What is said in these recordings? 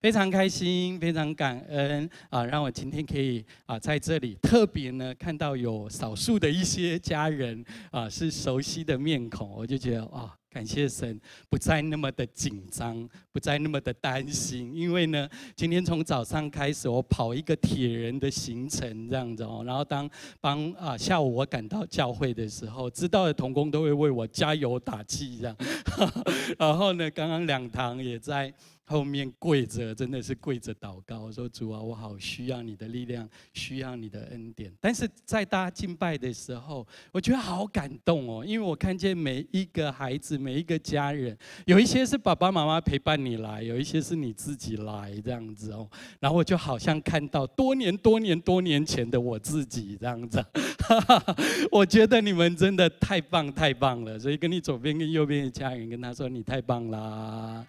非常开心，非常感恩啊，让我今天可以啊在这里特别呢看到有少数的一些家人啊是熟悉的面孔，我就觉得啊，感谢神不再那么的紧张，不再那么的担心，因为呢今天从早上开始我跑一个铁人的行程这样子哦，然后当帮啊下午我赶到教会的时候，知道的同工都会为我加油打气这样，然后呢刚刚两堂也在。后面跪着，真的是跪着祷告，说主啊，我好需要你的力量，需要你的恩典。但是在大家敬拜的时候，我觉得好感动哦，因为我看见每一个孩子，每一个家人，有一些是爸爸妈妈陪伴你来，有一些是你自己来这样子哦。然后我就好像看到多年、多年、多年前的我自己这样子。我觉得你们真的太棒、太棒了，所以跟你左边跟右边的家人跟他说，你太棒啦。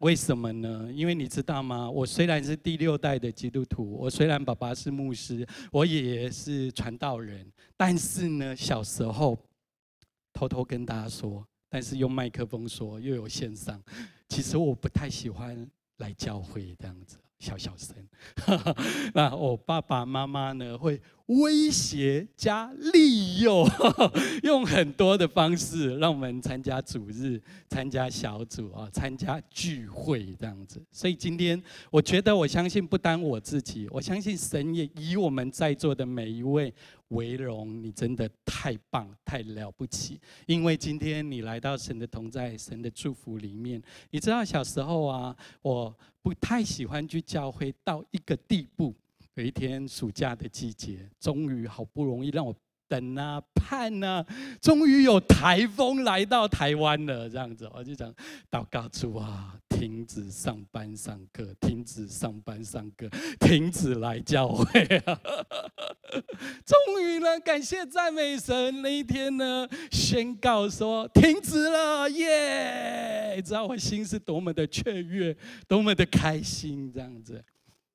为什么呢？因为你知道吗？我虽然是第六代的基督徒，我虽然爸爸是牧师，我爷爷是传道人，但是呢，小时候偷偷跟大家说，但是用麦克风说，又有线上，其实我不太喜欢来教会这样子。小小声，那我爸爸妈妈呢会威胁加利诱，用很多的方式让我们参加主日、参加小组啊、参加聚会这样子。所以今天我觉得，我相信不单我自己，我相信神也以我们在座的每一位为荣。你真的太棒、太了不起，因为今天你来到神的同在、神的祝福里面。你知道小时候啊，我。不太喜欢去教会到一个地步。有一天暑假的季节，终于好不容易让我等啊盼啊，终于有台风来到台湾了。这样子，我就讲祷告主啊，停止上班上课，停止上班上课，停止来教会啊！终于呢，感谢赞美神，那一天呢，宣告说停止了，耶！你知道我心是多么的雀跃，多么的开心，这样子。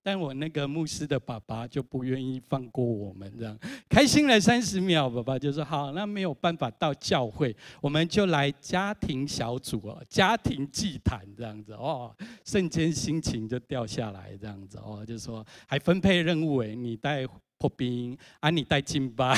但我那个牧师的爸爸就不愿意放过我们，这样开心了三十秒，爸爸就说：“好，那没有办法到教会，我们就来家庭小组哦，家庭祭坛这样子哦，瞬间心情就掉下来，这样子哦，就说还分配任务诶，你带破冰，啊，你带敬拜，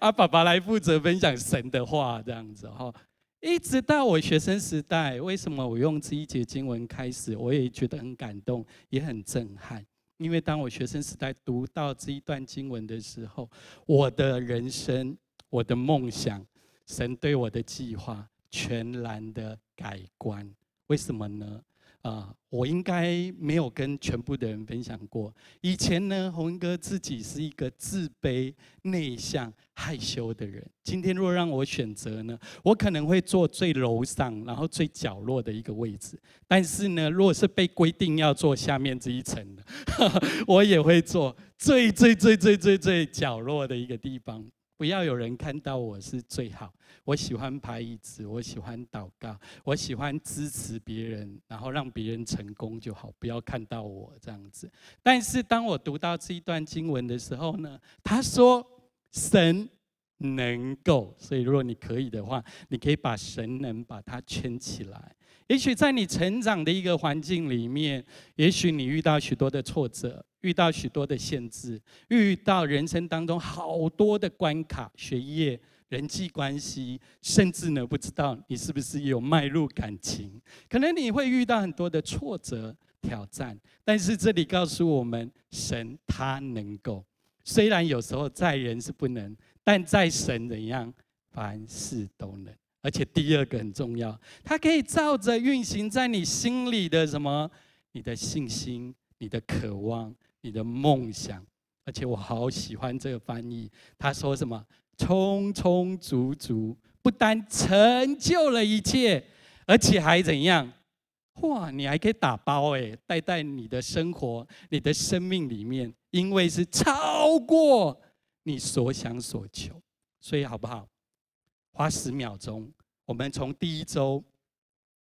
啊，爸爸来负责分享神的话，这样子哈。”一直到我学生时代，为什么我用这一节经文开始，我也觉得很感动，也很震撼。因为当我学生时代读到这一段经文的时候，我的人生、我的梦想、神对我的计划，全然的改观。为什么呢？啊，我应该没有跟全部的人分享过。以前呢，宏哥自己是一个自卑、内向、害羞的人。今天若让我选择呢，我可能会坐最楼上，然后最角落的一个位置。但是呢，如果是被规定要坐下面这一层的，我也会坐最最最最最最角落的一个地方。不要有人看到我是最好。我喜欢拍椅子，我喜欢祷告，我喜欢支持别人，然后让别人成功就好。不要看到我这样子。但是当我读到这一段经文的时候呢，他说神能够，所以如果你可以的话，你可以把神能把它圈起来。也许在你成长的一个环境里面，也许你遇到许多的挫折，遇到许多的限制，遇到人生当中好多的关卡，学业、人际关系，甚至呢，不知道你是不是有迈入感情，可能你会遇到很多的挫折、挑战。但是这里告诉我们，神他能够，虽然有时候在人是不能，但在神怎样，凡事都能。而且第二个很重要，它可以照着运行在你心里的什么？你的信心、你的渴望、你的梦想。而且我好喜欢这个翻译，他说什么？充充足足，不单成就了一切，而且还怎样？哇，你还可以打包哎，带在你的生活、你的生命里面，因为是超过你所想所求，所以好不好？花十秒钟，我们从第一周，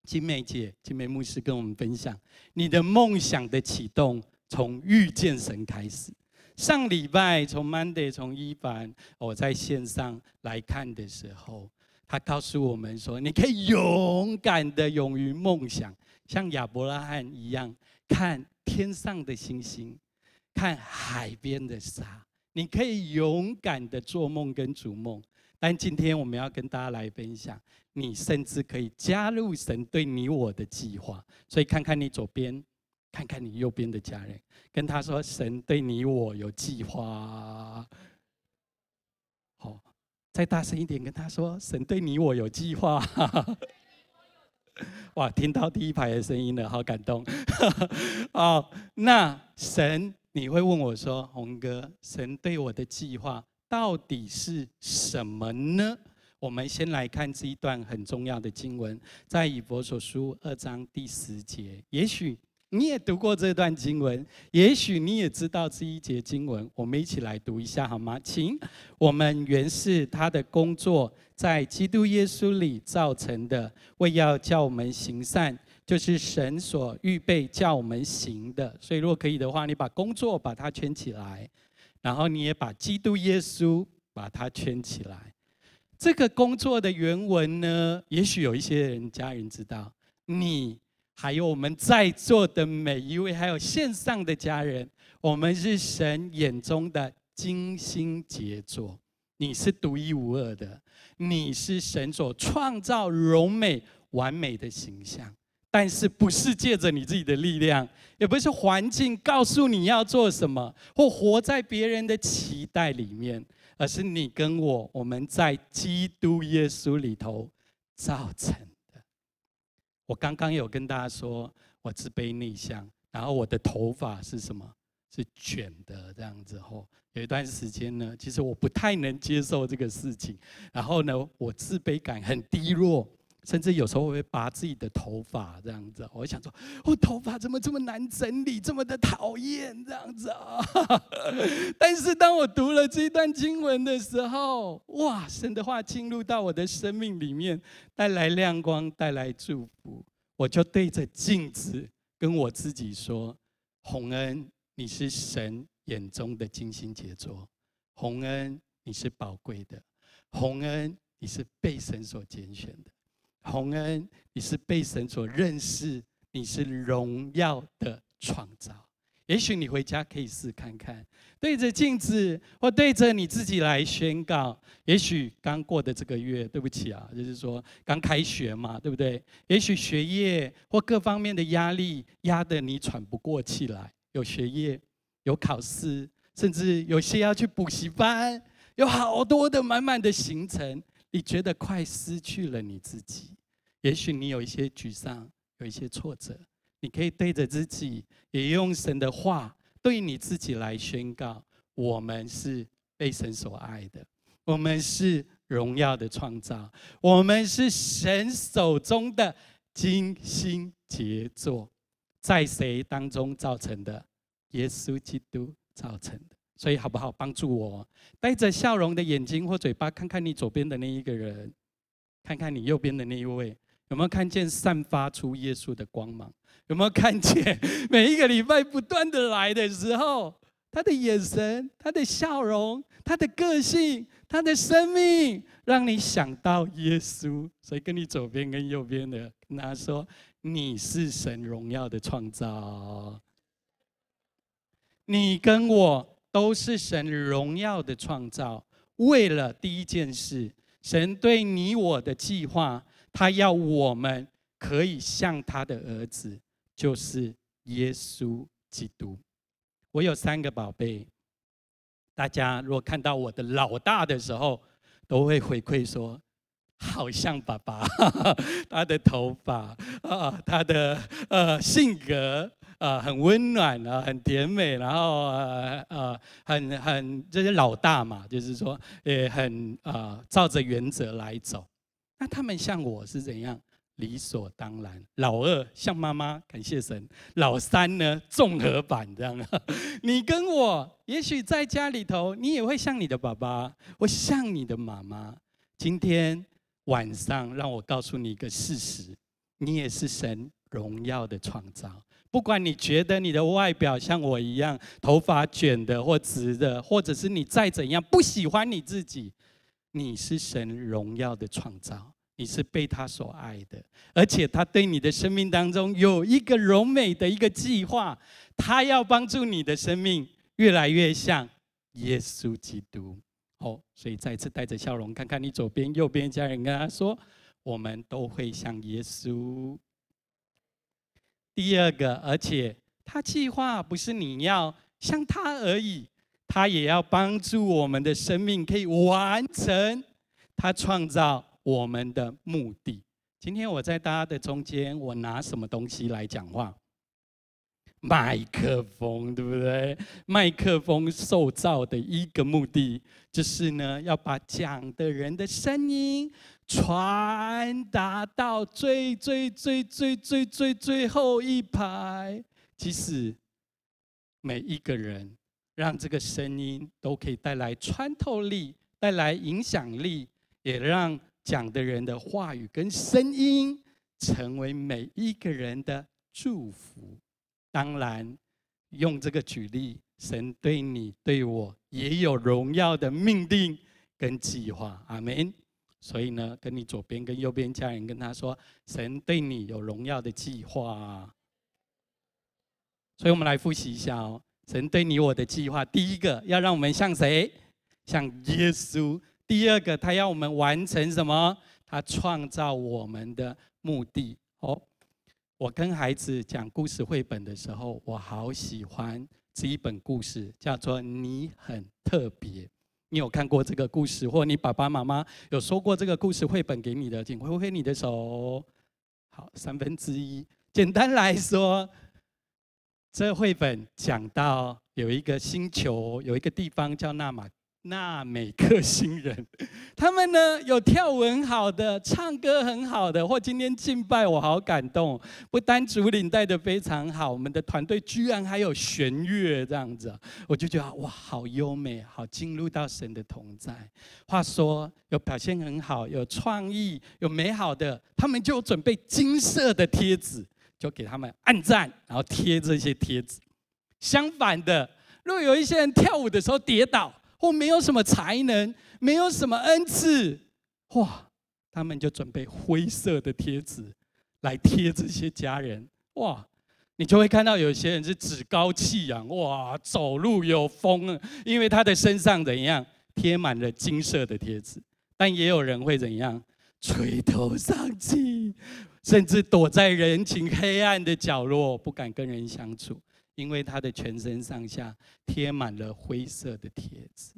金梅姐、金梅牧师跟我们分享你的梦想的启动，从遇见神开始。上礼拜从 Monday 从一凡我在线上来看的时候，他告诉我们说，你可以勇敢的勇于梦想，像亚伯拉罕一样，看天上的星星，看海边的沙。你可以勇敢的做梦跟逐梦。但今天我们要跟大家来分享，你甚至可以加入神对你我的计划。所以看看你左边，看看你右边的家人，跟他说：神对你我有计划。好，再大声一点跟他说：神对你我有计划。哇，听到第一排的声音了，好感动。好，那神，你会问我说：洪哥，神对我的计划？到底是什么呢？我们先来看这一段很重要的经文，在以弗所书二章第十节。也许你也读过这段经文，也许你也知道这一节经文。我们一起来读一下好吗？请，我们原是他的工作，在基督耶稣里造成的，为要叫我们行善，就是神所预备叫我们行的。所以，如果可以的话，你把工作把它圈起来。然后你也把基督耶稣把它圈起来。这个工作的原文呢，也许有一些人家人知道。你还有我们在座的每一位，还有线上的家人，我们是神眼中的精心杰作。你是独一无二的，你是神所创造柔美完美的形象。但是不是借着你自己的力量，也不是环境告诉你要做什么，或活在别人的期待里面，而是你跟我，我们在基督耶稣里头造成的。我刚刚有跟大家说，我自卑内向，然后我的头发是什么？是卷的这样子。吼有一段时间呢，其实我不太能接受这个事情，然后呢，我自卑感很低落。甚至有时候我会拔自己的头发，这样子，我想说，我头发怎么这么难整理，这么的讨厌，这样子啊。但是当我读了这一段经文的时候，哇，神的话进入到我的生命里面，带来亮光，带来祝福。我就对着镜子跟我自己说：洪恩，你是神眼中的精心杰作；洪恩，你是宝贵的；洪恩，你是被神所拣选的。洪恩，你是被神所认识，你是荣耀的创造。也许你回家可以试看看，对着镜子或对着你自己来宣告。也许刚过的这个月，对不起啊，就是说刚开学嘛，对不对？也许学业或各方面的压力压得你喘不过气来，有学业，有考试，甚至有些要去补习班，有好多的满满的行程，你觉得快失去了你自己。也许你有一些沮丧，有一些挫折，你可以对着自己，也用神的话对你自己来宣告：我们是被神所爱的，我们是荣耀的创造，我们是神手中的精心杰作，在谁当中造成的？耶稣基督造成的。所以好不好？帮助我，带着笑容的眼睛或嘴巴，看看你左边的那一个人，看看你右边的那一位。有没有看见散发出耶稣的光芒？有没有看见每一个礼拜不断的来的时候，他的眼神、他的笑容、他的个性、他的生命，让你想到耶稣。所以跟你左边跟右边的跟他说：“你是神荣耀的创造，你跟我都是神荣耀的创造。为了第一件事，神对你我的计划。”他要我们可以像他的儿子，就是耶稣基督。我有三个宝贝，大家如果看到我的老大的时候，都会回馈说，好像爸爸，他的头发啊，他的呃性格啊，很温暖啊，很甜美，然后呃呃很很这些老大嘛，就是说也很啊照着原则来走。那他们像我是怎样？理所当然。老二像妈妈，感谢神。老三呢，综合版这样。你跟我，也许在家里头，你也会像你的爸爸，我像你的妈妈。今天晚上，让我告诉你一个事实：你也是神荣耀的创造。不管你觉得你的外表像我一样，头发卷的或直的，或者是你再怎样不喜欢你自己。你是神荣耀的创造，你是被他所爱的，而且他对你的生命当中有一个荣美的一个计划，他要帮助你的生命越来越像耶稣基督。哦，所以再次带着笑容，看看你左边、右边家人，跟他说：我们都会像耶稣。第二个，而且他计划不是你要像他而已，他也要帮助我们的生命可以完成他创造我们的目的。今天我在大家的中间，我拿什么东西来讲话？麦克风，对不对？麦克风塑造的一个目的，就是呢，要把讲的人的声音传达到最最最最最最最后一排。其实每一个人，让这个声音都可以带来穿透力，带来影响力，也让。讲的人的话语跟声音，成为每一个人的祝福。当然，用这个举例，神对你对我也有荣耀的命定跟计划。阿门。所以呢，跟你左边跟右边家人跟他说，神对你有荣耀的计划。所以我们来复习一下哦，神对你我的计划，第一个要让我们像谁？像耶稣。第二个，他要我们完成什么？他创造我们的目的。哦，我跟孩子讲故事绘本的时候，我好喜欢这一本故事，叫做《你很特别》。你有看过这个故事，或你爸爸妈妈有说过这个故事绘本给你的，请挥挥你的手。好，三分之一。简单来说，这绘本讲到有一个星球，有一个地方叫纳玛。纳美克星人，他们呢有跳舞很好的，唱歌很好的，或今天敬拜我好感动。不单主领带的非常好，我们的团队居然还有弦乐这样子，我就觉得哇，好优美，好进入到神的同在。话说有表现很好，有创意，有美好的，他们就准备金色的贴纸，就给他们按赞，然后贴这些贴纸。相反的，如果有一些人跳舞的时候跌倒，或没有什么才能，没有什么恩赐，哇，他们就准备灰色的贴纸来贴这些家人，哇，你就会看到有些人是趾高气扬，哇，走路有风啊，因为他的身上怎样贴满了金色的贴纸，但也有人会怎样垂头丧气，甚至躲在人群黑暗的角落，不敢跟人相处。因为他的全身上下贴满了灰色的贴纸，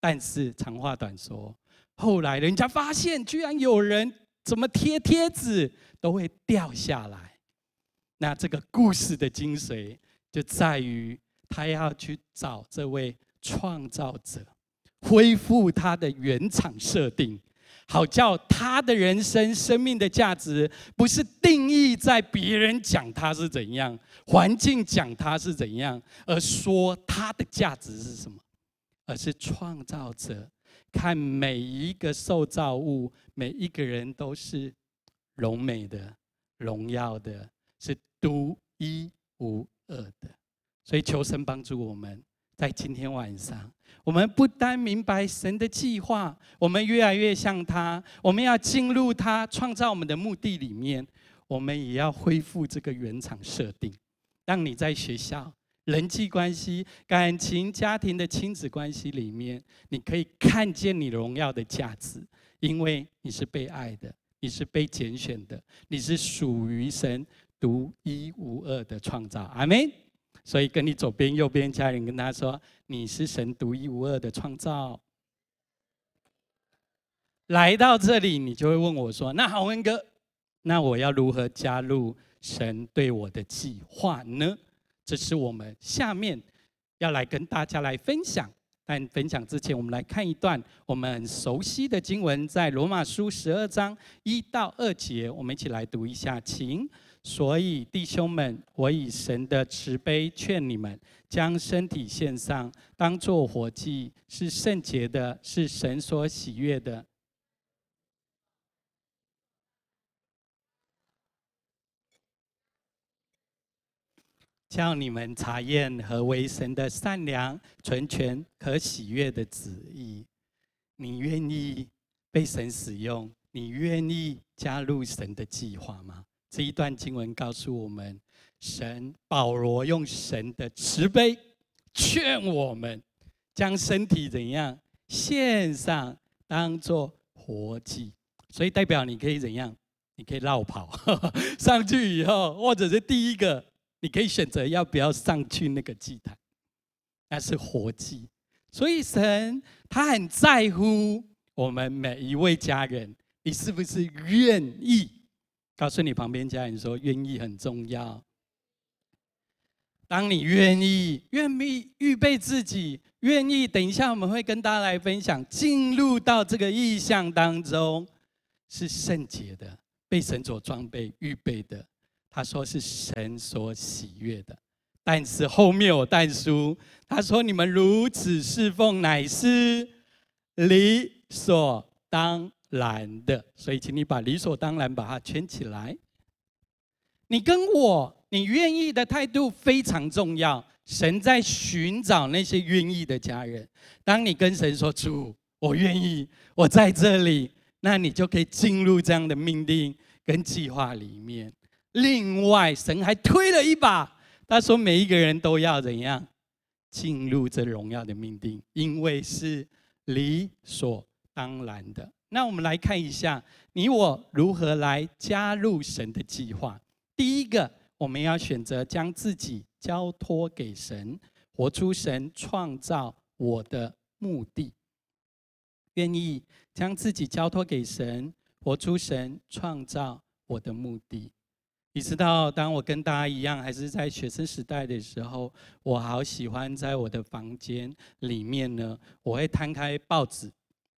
但是长话短说，后来人家发现，居然有人怎么贴贴纸都会掉下来。那这个故事的精髓就在于，他要去找这位创造者，恢复他的原厂设定。好叫他的人生、生命的价值，不是定义在别人讲他是怎样，环境讲他是怎样，而说他的价值是什么，而是创造者看每一个受造物，每一个人都是荣美的、荣耀的，是独一无二的。所以求神帮助我们。在今天晚上，我们不单明白神的计划，我们越来越像他，我们要进入他创造我们的目的里面，我们也要恢复这个原厂设定。当你在学校、人际关系、感情、家庭的亲子关系里面，你可以看见你荣耀的价值，因为你是被爱的，你是被拣选的，你是属于神独一无二的创造。阿门。所以，跟你左边、右边家人跟他说：“你是神独一无二的创造。”来到这里，你就会问我说：“那好，文哥，那我要如何加入神对我的计划呢？”这是我们下面要来跟大家来分享。但分享之前，我们来看一段我们很熟悉的经文，在罗马书十二章一到二节，我们一起来读一下，请。所以，弟兄们，我以神的慈悲劝你们，将身体献上，当作活祭，是圣洁的，是神所喜悦的。叫你们查验何为神的善良、纯全、可喜悦的旨意。你愿意被神使用？你愿意加入神的计划吗？这一段经文告诉我们，神保罗用神的慈悲劝我们，将身体怎样献上，当做活祭。所以代表你可以怎样？你可以绕跑 上去以后，或者是第一个，你可以选择要不要上去那个祭坛，那是活祭。所以神他很在乎我们每一位家人，你是不是愿意？告诉你旁边家人说，愿意很重要。当你愿意、愿意预备自己、愿意，等一下我们会跟大家来分享，进入到这个意象当中，是圣洁的。被神所装备、预备的，他说是神所喜悦的。但是后面有但书，他说你们如此侍奉，乃是理所当然的。所以，请你把理所当然把它圈起来。你跟我，你愿意的态度非常重要。神在寻找那些愿意的家人。当你跟神说：“主，我愿意，我在这里。”那你就可以进入这样的命令跟计划里面。另外，神还推了一把，他说：“每一个人都要怎样进入这荣耀的命定，因为是理所当然的。”那我们来看一下，你我如何来加入神的计划。第一个，我们要选择将自己交托给神，活出神创造我的目的。愿意将自己交托给神，活出神创造我的目的。你知道，当我跟大家一样，还是在学生时代的时候，我好喜欢在我的房间里面呢，我会摊开报纸。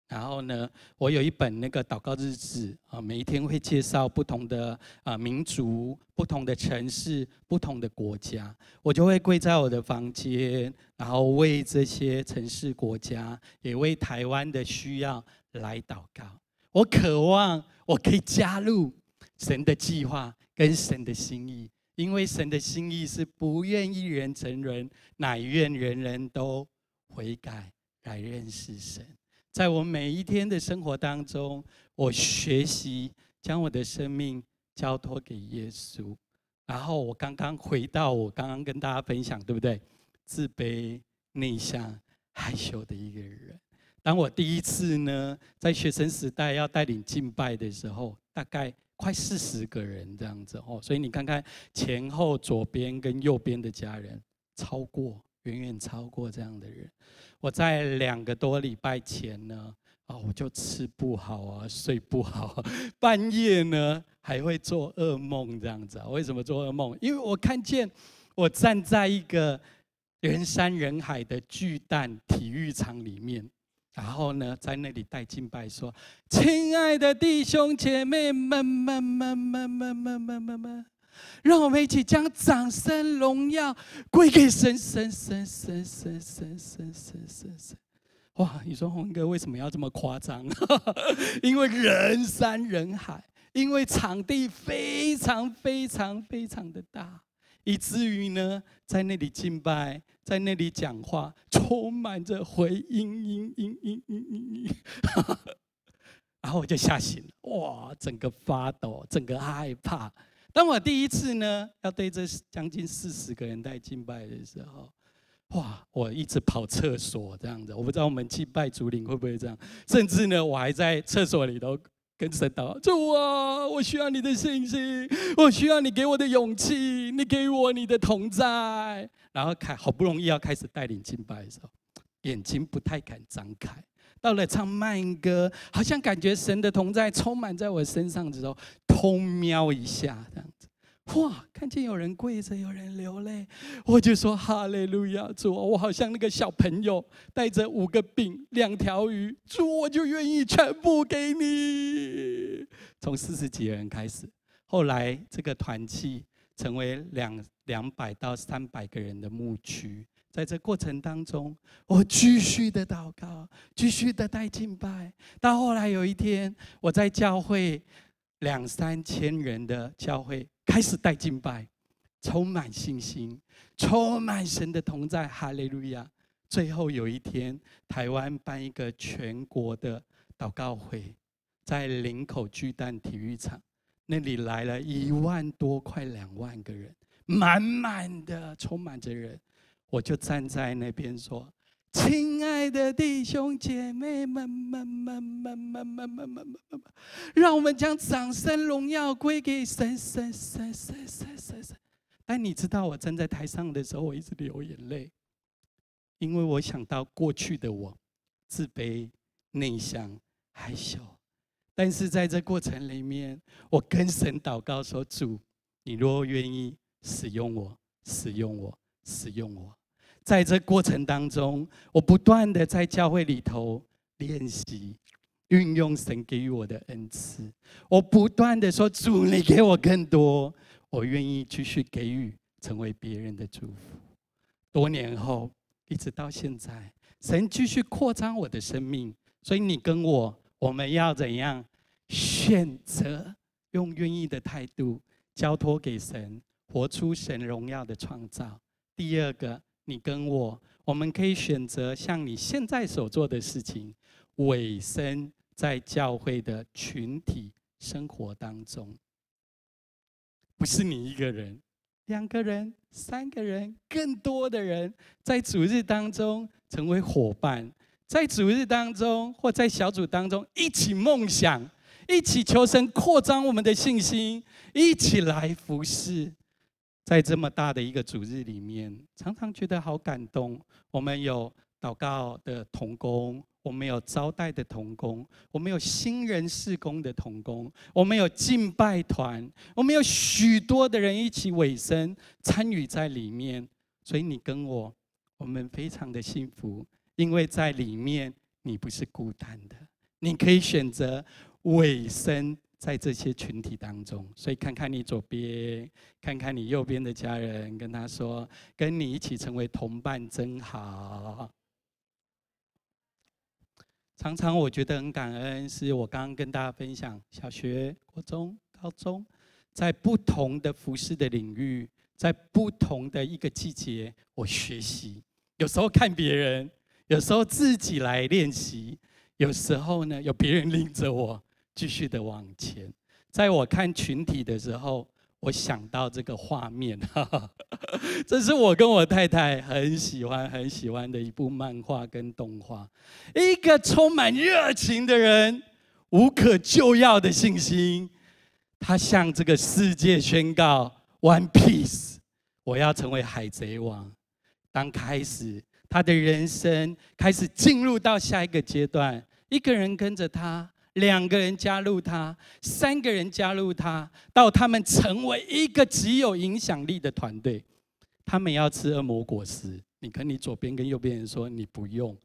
然后呢，我有一本那个祷告日志啊，每一天会介绍不同的啊民族、不同的城市、不同的国家，我就会跪在我的房间，然后为这些城市、国家，也为台湾的需要来祷告。我渴望我可以加入神的计划跟神的心意，因为神的心意是不愿一人成人，乃愿人人都悔改来认识神。在我每一天的生活当中，我学习将我的生命交托给耶稣。然后我刚刚回到我刚刚跟大家分享，对不对？自卑、内向、害羞的一个人。当我第一次呢，在学生时代要带领敬拜的时候，大概快四十个人这样子哦。所以你看看前后左边跟右边的家人，超过。远远超过这样的人。我在两个多礼拜前呢，啊，我就吃不好啊，睡不好，半夜呢还会做噩梦这样子啊。为什么做噩梦？因为我看见我站在一个人山人海的巨蛋体育场里面，然后呢在那里带敬拜，说：“亲爱的弟兄姐妹们们们们们们们们们。”让我们一起将掌声荣耀归给神，神，神，神，神，神，神，神，神，哇！你说鸿哥为什么要这么夸张？因为人山人海，因为场地非常非常非常的大，以至于呢，在那里敬拜，在那里讲话，充满着回音，音，音，音，音，音，音。然后我就吓醒了，哇！整个发抖，整个害怕。当我第一次呢，要对这将近四十个人带敬拜的时候，哇！我一直跑厕所这样子，我不知道我们敬拜主领会不会这样，甚至呢，我还在厕所里头跟神祷告：主啊，我需要你的信心，我需要你给我的勇气，你给我你的同在。然后开好不容易要开始带领敬拜的时候，眼睛不太敢张开。到了唱慢歌，好像感觉神的同在充满在我身上的时候，偷瞄一下这样子，哇，看见有人跪着，有人流泪，我就说哈利路亚，主，我好像那个小朋友带着五个饼两条鱼，主，我就愿意全部给你。从四十几个人开始，后来这个团契成为两两百到三百个人的牧区。在这过程当中，我继续的祷告，继续的带敬拜。到后来有一天，我在教会两三千人的教会开始带敬拜，充满信心，充满神的同在，哈利路亚。最后有一天，台湾办一个全国的祷告会，在林口巨蛋体育场，那里来了一万多，快两万个人，满满的，充满着人。我就站在那边说：“亲爱的弟兄姐妹们，们们们们们们们们们，让我们将掌声荣耀归给神神神神神神神。”但你知道，我站在台上的时候，我一直流眼泪，因为我想到过去的我，自卑、内向、害羞。但是在这过程里面，我跟神祷告说：“主，你若愿意使用我，使用我，使用我。”在这过程当中，我不断的在教会里头练习，运用神给予我的恩赐。我不断的说：“主，你给我更多，我愿意继续给予，成为别人的祝福。”多年后，一直到现在，神继续扩张我的生命。所以你跟我。我们要怎样选择用愿意的态度交托给神，活出神荣耀的创造？第二个，你跟我，我们可以选择像你现在所做的事情，委身在教会的群体生活当中。不是你一个人，两个人、三个人，更多的人在主日当中成为伙伴。在主日当中，或在小组当中，一起梦想，一起求神扩张我们的信心，一起来服侍。在这么大的一个主日里面，常常觉得好感动。我们有祷告的同工，我们有招待的同工，我们有新人事工的同工，我们有敬拜团，我们有许多的人一起委身参与在里面。所以你跟我，我们非常的幸福。因为在里面，你不是孤单的，你可以选择委身在这些群体当中。所以，看看你左边，看看你右边的家人，跟他说：“跟你一起成为同伴真好。”常常我觉得很感恩，是我刚刚跟大家分享，小学、国中、高中，在不同的服饰的领域，在不同的一个季节，我学习。有时候看别人。有时候自己来练习，有时候呢，有别人领着我继续的往前。在我看群体的时候，我想到这个画面，哈哈，这是我跟我太太很喜欢、很喜欢的一部漫画跟动画。一个充满热情的人，无可救药的信心，他向这个世界宣告：“One Piece，我要成为海贼王。”当开始。他的人生开始进入到下一个阶段，一个人跟着他，两个人加入他，三个人加入他，到他们成为一个极有影响力的团队。他们要吃恶魔果实，你跟你左边跟右边人说你不用。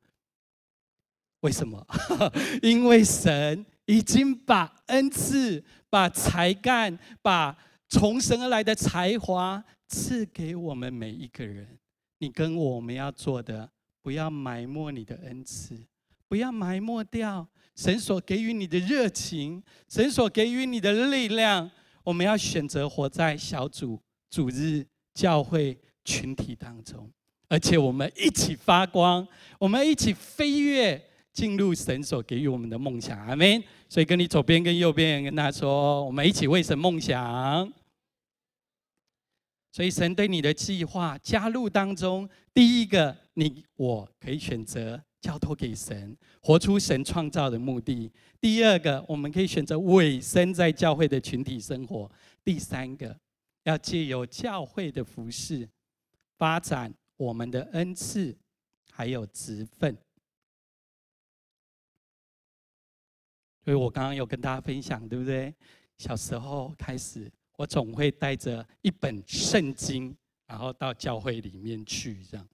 为什么？因为神已经把恩赐、把才干、把从神而来的才华赐给我们每一个人。你跟我们要做的，不要埋没你的恩赐，不要埋没掉神所给予你的热情，神所给予你的力量。我们要选择活在小组、主日、教会群体当中，而且我们一起发光，我们一起飞跃进入神所给予我们的梦想。阿门。所以，跟你左边跟右边跟他说，我们一起为神梦想。所以，神对你的计划加入当中，第一个，你我可以选择交托给神，活出神创造的目的；第二个，我们可以选择委身在教会的群体生活；第三个，要借由教会的服事，发展我们的恩赐，还有职分。所以我刚刚有跟大家分享，对不对？小时候开始。我总会带着一本圣经，然后到教会里面去，这样。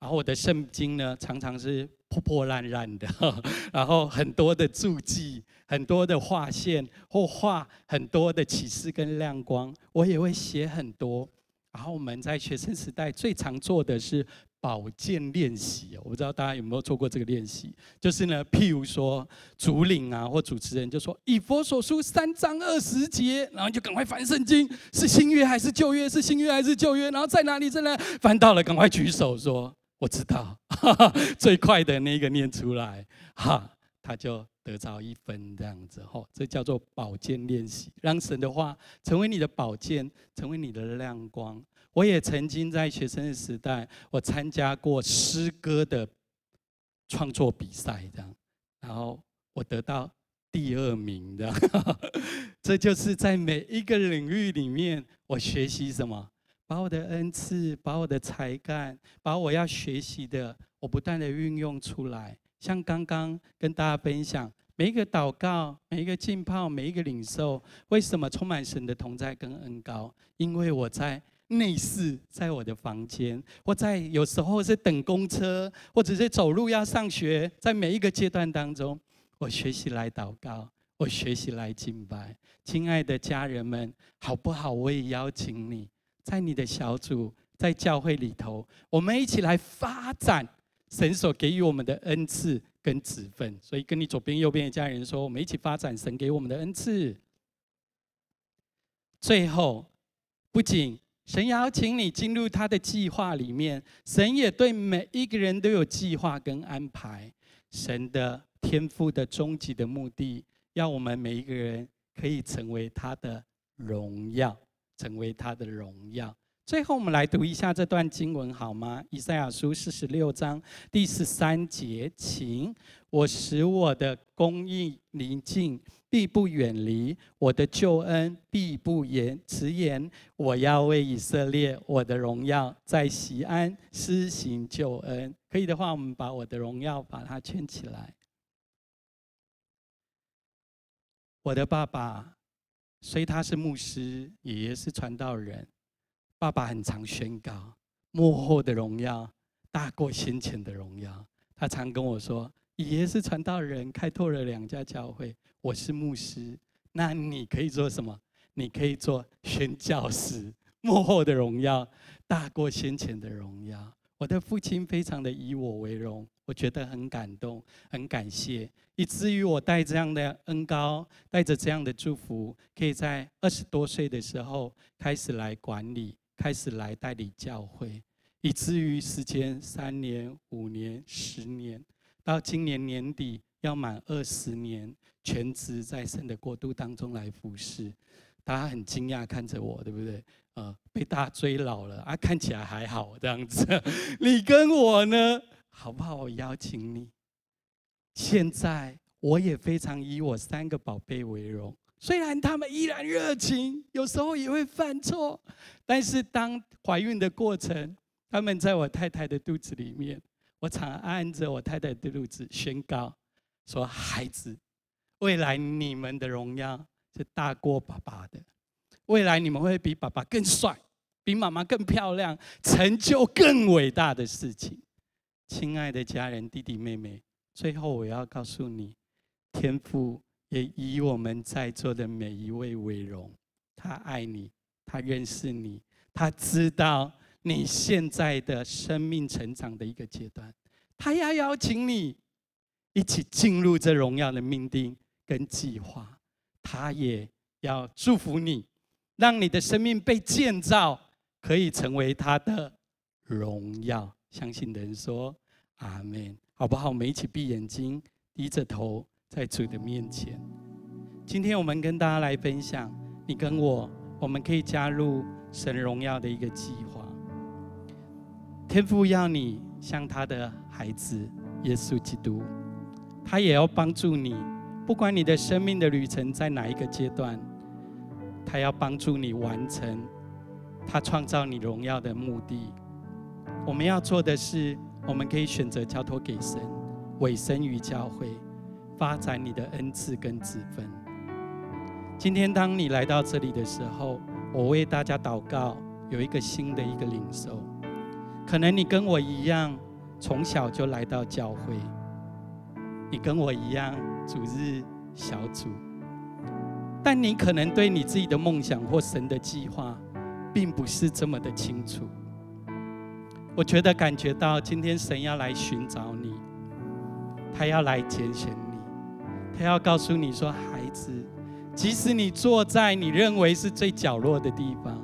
然后我的圣经呢，常常是破破烂烂的，然后很多的注记，很多的划线，或画很多的启示跟亮光，我也会写很多。然后我们在学生时代最常做的是。宝剑练习，我不知道大家有没有做过这个练习。就是呢，譬如说主领啊，或主持人就说以佛所书三章二十节，然后就赶快翻圣经，是新约还是旧约？是新约还是旧约？然后在哪里？在哪？翻到了，赶快举手说我知道。哈哈，最快的那个念出来，哈，他就得着一分这样子。吼，这叫做宝剑练习，让神的话成为你的宝剑，成为你的亮光。我也曾经在学生的时代，我参加过诗歌的创作比赛，这样，然后我得到第二名的。这就是在每一个领域里面，我学习什么，把我的恩赐，把我的才干，把我要学习的，我不断的运用出来。像刚刚跟大家分享，每一个祷告，每一个浸泡，每一个领受，为什么充满神的同在跟恩膏？因为我在。内室，在我的房间，或在有时候是等公车，或者是走路要上学，在每一个阶段当中，我学习来祷告，我学习来敬拜。亲爱的家人们，好不好？我也邀请你，在你的小组，在教会里头，我们一起来发展神所给予我们的恩赐跟职分。所以，跟你左边、右边的家人说，我们一起发展神给我们的恩赐。最后，不仅神邀请你进入他的计划里面，神也对每一个人都有计划跟安排。神的天赋的终极的目的，要我们每一个人可以成为他的荣耀，成为他的荣耀。最后，我们来读一下这段经文好吗？以赛亚书四十六章第十三节，请我使我的公义临近。必不远离我的救恩，必不言迟延。我要为以色列我的荣耀在西安施行救恩。可以的话，我们把我的荣耀把它圈起来。我的爸爸所以他是牧师，爷爷是传道人，爸爸很常宣告幕后的荣耀大过先前的荣耀。他常跟我说。爷爷是传道人，开拓了两家教会。我是牧师，那你可以做什么？你可以做宣教士。幕后的荣耀大过先前的荣耀。我的父亲非常的以我为荣，我觉得很感动，很感谢，以至于我带这样的恩膏，带着这样的祝福，可以在二十多岁的时候开始来管理，开始来带领教会，以至于时间三年、五年、十年。到今年年底要满二十年，全职在神的国度当中来服侍，大家很惊讶看着我，对不对？呃，被大家追老了啊，看起来还好这样子。你跟我呢，好不好？我邀请你。现在我也非常以我三个宝贝为荣，虽然他们依然热情，有时候也会犯错，但是当怀孕的过程，他们在我太太的肚子里面。我常按着我太太的肚子宣告说：“孩子，未来你们的荣耀是大过爸爸的。未来你们会比爸爸更帅，比妈妈更漂亮，成就更伟大的事情。”亲爱的家人、弟弟妹妹，最后我要告诉你，天父也以我们在座的每一位为荣。他爱你，他认识你，他知道。你现在的生命成长的一个阶段，他要邀请你一起进入这荣耀的命定跟计划，他也要祝福你，让你的生命被建造，可以成为他的荣耀。相信的人说阿门，好不好？我们一起闭眼睛，低着头，在主的面前。今天我们跟大家来分享，你跟我，我们可以加入神荣耀的一个计划。天父要你像他的孩子耶稣基督，他也要帮助你，不管你的生命的旅程在哪一个阶段，他要帮助你完成他创造你荣耀的目的。我们要做的是，我们可以选择交托给神，委身于教会，发展你的恩赐跟职分。今天当你来到这里的时候，我为大家祷告，有一个新的一个领受。可能你跟我一样，从小就来到教会。你跟我一样，主日小组。但你可能对你自己的梦想或神的计划，并不是这么的清楚。我觉得感觉到今天神要来寻找你，他要来拣选你，他要告诉你说：“孩子，即使你坐在你认为是最角落的地方。”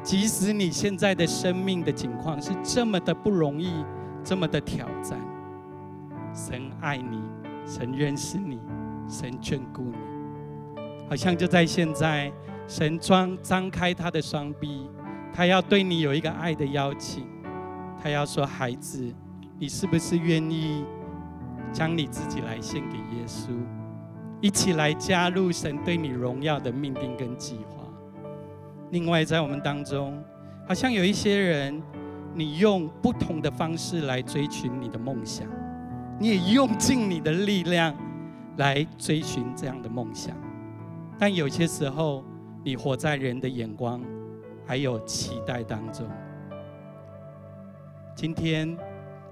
即使你现在的生命的境况是这么的不容易，这么的挑战，神爱你，神认识你，神眷顾你，好像就在现在，神张张开他的双臂，他要对你有一个爱的邀请，他要说：“孩子，你是不是愿意将你自己来献给耶稣，一起来加入神对你荣耀的命定跟计划？”另外，在我们当中，好像有一些人，你用不同的方式来追寻你的梦想。你也用尽你的力量来追寻这样的梦想，但有些时候，你活在人的眼光还有期待当中。今天，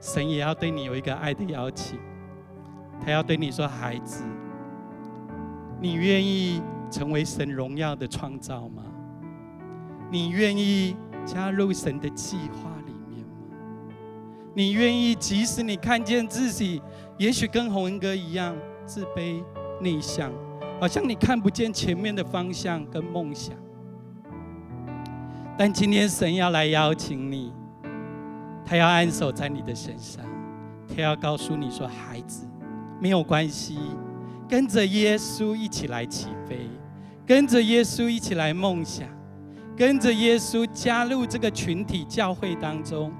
神也要对你有一个爱的邀请，他要对你说：“孩子，你愿意成为神荣耀的创造吗？你愿意加入神的计划里面吗？”你愿意，即使你看见自己，也许跟洪文哥一样自卑内向，好像你看不见前面的方向跟梦想。但今天神要来邀请你，他要安守在你的身上，他要告诉你说：“孩子，没有关系，跟着耶稣一起来起飞，跟着耶稣一起来梦想，跟着耶稣加入这个群体教会当中。”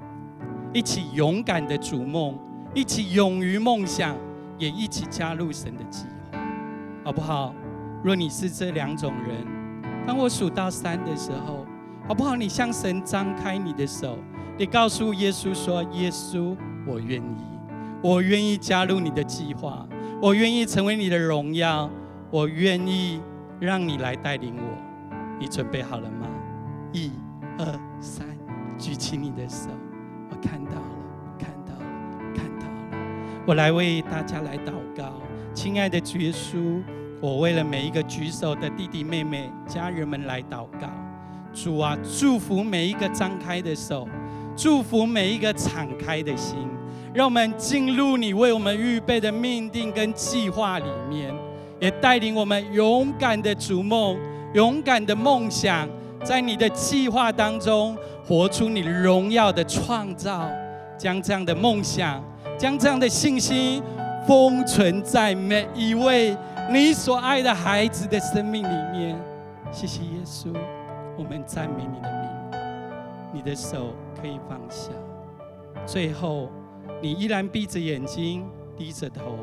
一起勇敢的逐梦，一起勇于梦想，也一起加入神的计划，好不好？若你是这两种人，当我数到三的时候，好不好？你向神张开你的手，你告诉耶稣说：“耶稣，我愿意，我愿意加入你的计划，我愿意成为你的荣耀，我愿意让你来带领我。”你准备好了吗？一、二、三，举起你的手。我看到了，看到了，看到了。我来为大家来祷告，亲爱的主耶稣，我为了每一个举手的弟弟妹妹、家人们来祷告。主啊，祝福每一个张开的手，祝福每一个敞开的心，让我们进入你为我们预备的命定跟计划里面，也带领我们勇敢的逐梦，勇敢的梦想。在你的计划当中，活出你荣耀的创造，将这样的梦想，将这样的信心封存在每一位你所爱的孩子的生命里面。谢谢耶稣，我们赞美你的名。你的手可以放下。最后，你依然闭着眼睛，低着头。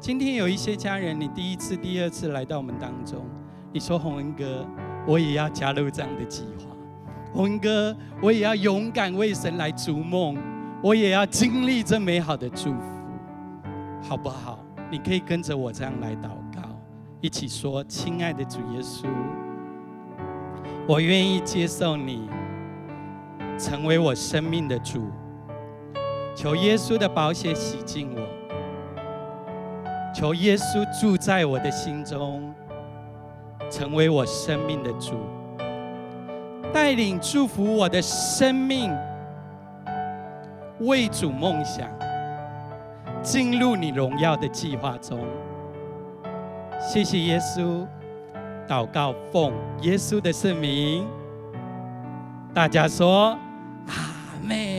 今天有一些家人，你第一次、第二次来到我们当中，你说洪文哥。我也要加入这样的计划，洪文哥，我也要勇敢为神来逐梦，我也要经历这美好的祝福，好不好？你可以跟着我这样来祷告，一起说：亲爱的主耶稣，我愿意接受你，成为我生命的主，求耶稣的宝血洗净我，求耶稣住在我的心中。成为我生命的主，带领祝福我的生命，为主梦想，进入你荣耀的计划中。谢谢耶稣，祷告奉耶稣的圣名，大家说阿们。